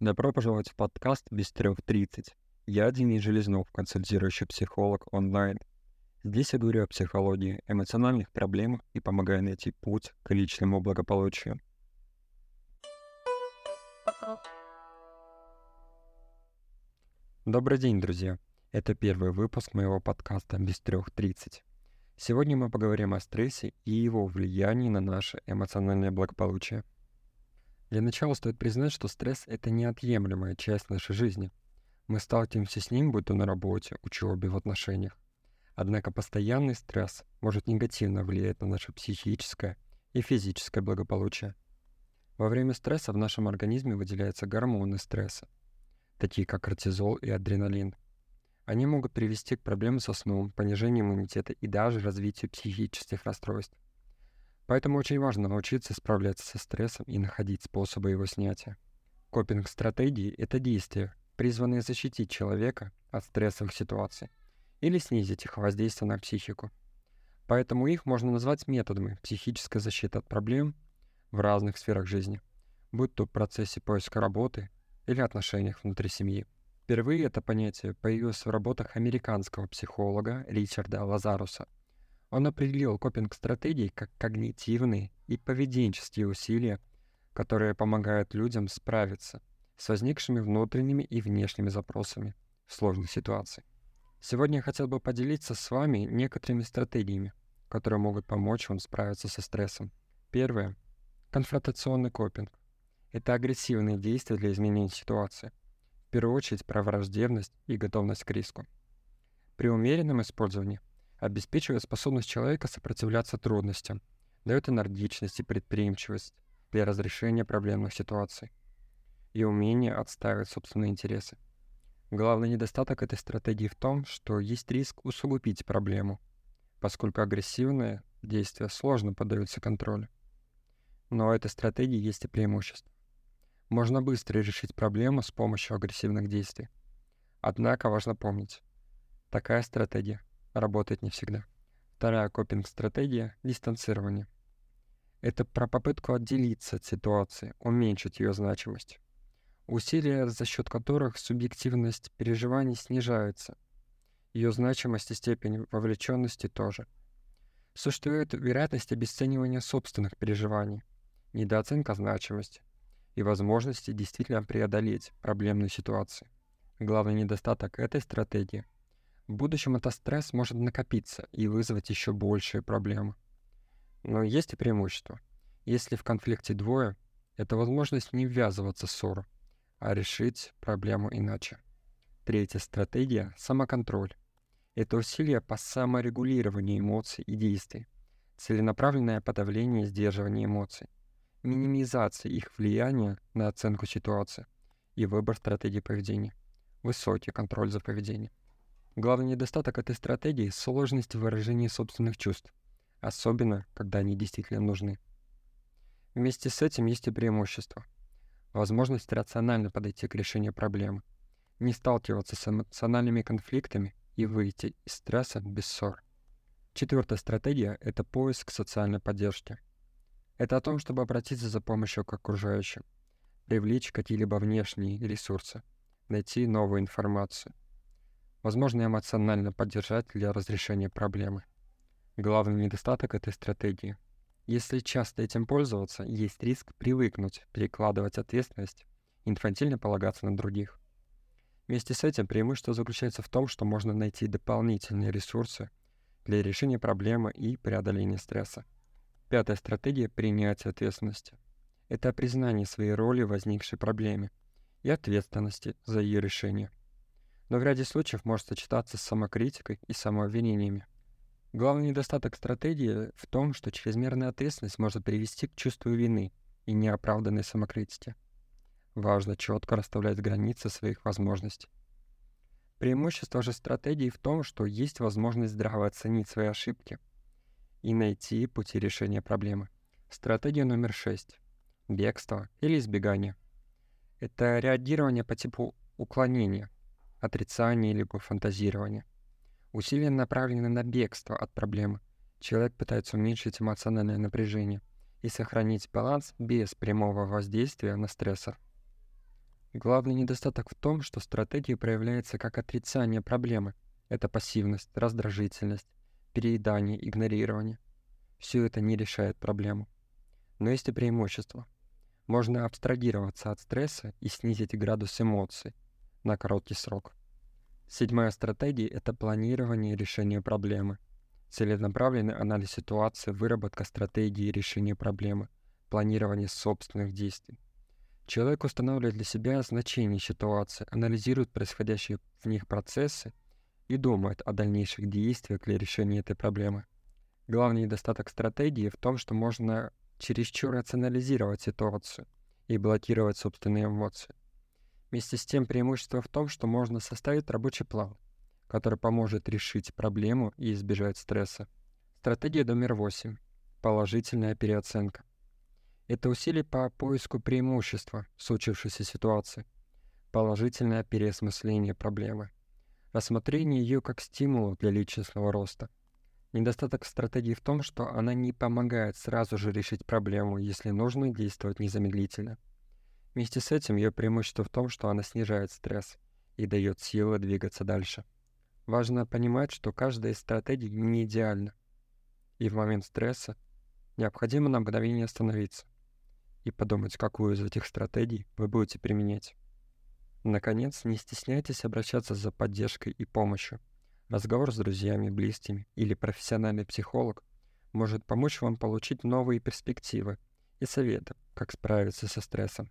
Добро пожаловать в подкаст «Без трех тридцать». Я Денис Железнов, консультирующий психолог онлайн. Здесь я говорю о психологии, эмоциональных проблемах и помогаю найти путь к личному благополучию. Добрый день, друзья. Это первый выпуск моего подкаста «Без трех тридцать». Сегодня мы поговорим о стрессе и его влиянии на наше эмоциональное благополучие. Для начала стоит признать, что стресс — это неотъемлемая часть нашей жизни. Мы сталкиваемся с ним, будь то на работе, учебе, в отношениях. Однако постоянный стресс может негативно влиять на наше психическое и физическое благополучие. Во время стресса в нашем организме выделяются гормоны стресса, такие как кортизол и адреналин — они могут привести к проблемам со сном, понижению иммунитета и даже развитию психических расстройств. Поэтому очень важно научиться справляться со стрессом и находить способы его снятия. Копинг-стратегии — это действия, призванные защитить человека от стрессовых ситуаций или снизить их воздействие на психику. Поэтому их можно назвать методами психической защиты от проблем в разных сферах жизни, будь то в процессе поиска работы или отношениях внутри семьи. Впервые это понятие появилось в работах американского психолога Ричарда Лазаруса. Он определил копинг-стратегии как когнитивные и поведенческие усилия, которые помогают людям справиться с возникшими внутренними и внешними запросами в сложных ситуациях. Сегодня я хотел бы поделиться с вами некоторыми стратегиями, которые могут помочь вам справиться со стрессом. Первое. Конфронтационный копинг. Это агрессивные действия для изменения ситуации – в первую очередь про враждебность и готовность к риску. При умеренном использовании обеспечивает способность человека сопротивляться трудностям, дает энергичность и предприимчивость для разрешения проблемных ситуаций и умение отстаивать собственные интересы. Главный недостаток этой стратегии в том, что есть риск усугубить проблему, поскольку агрессивные действия сложно поддаются контролю. Но у этой стратегии есть и преимущество можно быстро решить проблему с помощью агрессивных действий. Однако важно помнить, такая стратегия работает не всегда. Вторая копинг-стратегия — дистанцирование. Это про попытку отделиться от ситуации, уменьшить ее значимость. Усилия, за счет которых субъективность переживаний снижается. Ее значимость и степень вовлеченности тоже. Существует вероятность обесценивания собственных переживаний, недооценка значимости, и возможности действительно преодолеть проблемные ситуации. Главный недостаток этой стратегии – в будущем этот стресс может накопиться и вызвать еще большие проблемы. Но есть и преимущество. Если в конфликте двое, это возможность не ввязываться в ссору, а решить проблему иначе. Третья стратегия – самоконтроль. Это усилие по саморегулированию эмоций и действий, целенаправленное подавление и сдерживание эмоций минимизация их влияния на оценку ситуации и выбор стратегии поведения. Высокий контроль за поведением. Главный недостаток этой стратегии – сложность в выражении собственных чувств, особенно когда они действительно нужны. Вместе с этим есть и преимущество. Возможность рационально подойти к решению проблемы, не сталкиваться с эмоциональными конфликтами и выйти из стресса без ссор. Четвертая стратегия – это поиск социальной поддержки – это о том, чтобы обратиться за помощью к окружающим, привлечь какие-либо внешние ресурсы, найти новую информацию. Возможно, эмоционально поддержать для разрешения проблемы. Главный недостаток этой стратегии. Если часто этим пользоваться, есть риск привыкнуть, перекладывать ответственность, инфантильно полагаться на других. Вместе с этим преимущество заключается в том, что можно найти дополнительные ресурсы для решения проблемы и преодоления стресса. Пятая стратегия принятия ответственности. Это признание своей роли в возникшей проблеме и ответственности за ее решение. Но в ряде случаев может сочетаться с самокритикой и самообвинениями. Главный недостаток стратегии в том, что чрезмерная ответственность может привести к чувству вины и неоправданной самокритике. Важно четко расставлять границы своих возможностей. Преимущество же стратегии в том, что есть возможность здраво оценить свои ошибки – и найти пути решения проблемы. Стратегия номер шесть. Бегство или избегание. Это реагирование по типу уклонения, отрицания либо фантазирования. Усилия направлены на бегство от проблемы. Человек пытается уменьшить эмоциональное напряжение и сохранить баланс без прямого воздействия на стрессор. Главный недостаток в том, что стратегия проявляется как отрицание проблемы. Это пассивность, раздражительность, переедание, игнорирование. Все это не решает проблему. Но есть и преимущество. Можно абстрагироваться от стресса и снизить градус эмоций на короткий срок. Седьмая стратегия — это планирование и решение проблемы. Целенаправленный анализ ситуации, выработка стратегии решения проблемы, планирование собственных действий. Человек устанавливает для себя значение ситуации, анализирует происходящие в них процессы и думает о дальнейших действиях для решения этой проблемы. Главный недостаток стратегии в том, что можно чересчур рационализировать ситуацию и блокировать собственные эмоции. Вместе с тем преимущество в том, что можно составить рабочий план, который поможет решить проблему и избежать стресса. Стратегия номер 8. Положительная переоценка. Это усилие по поиску преимущества в случившейся ситуации. Положительное переосмысление проблемы. Рассмотрение ее как стимула для личностного роста. Недостаток стратегии в том, что она не помогает сразу же решить проблему, если нужно действовать незамедлительно. Вместе с этим ее преимущество в том, что она снижает стресс и дает силы двигаться дальше. Важно понимать, что каждая из стратегий не идеальна. И в момент стресса необходимо на мгновение остановиться и подумать, какую из этих стратегий вы будете применять. Наконец, не стесняйтесь обращаться за поддержкой и помощью. Разговор с друзьями, близкими или профессиональный психолог может помочь вам получить новые перспективы и советы, как справиться со стрессом.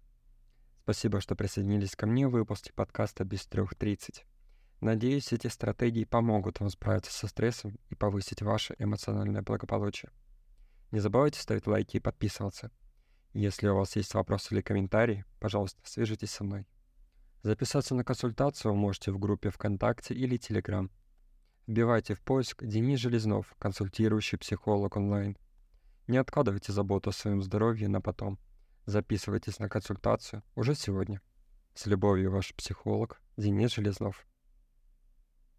Спасибо, что присоединились ко мне в выпуске подкаста «Без трех тридцать». Надеюсь, эти стратегии помогут вам справиться со стрессом и повысить ваше эмоциональное благополучие. Не забывайте ставить лайки и подписываться. Если у вас есть вопросы или комментарии, пожалуйста, свяжитесь со мной. Записаться на консультацию вы можете в группе ВКонтакте или Телеграм. Вбивайте в поиск Денис Железнов, консультирующий психолог онлайн. Не откладывайте заботу о своем здоровье на потом. Записывайтесь на консультацию уже сегодня. С любовью, ваш психолог Денис Железнов.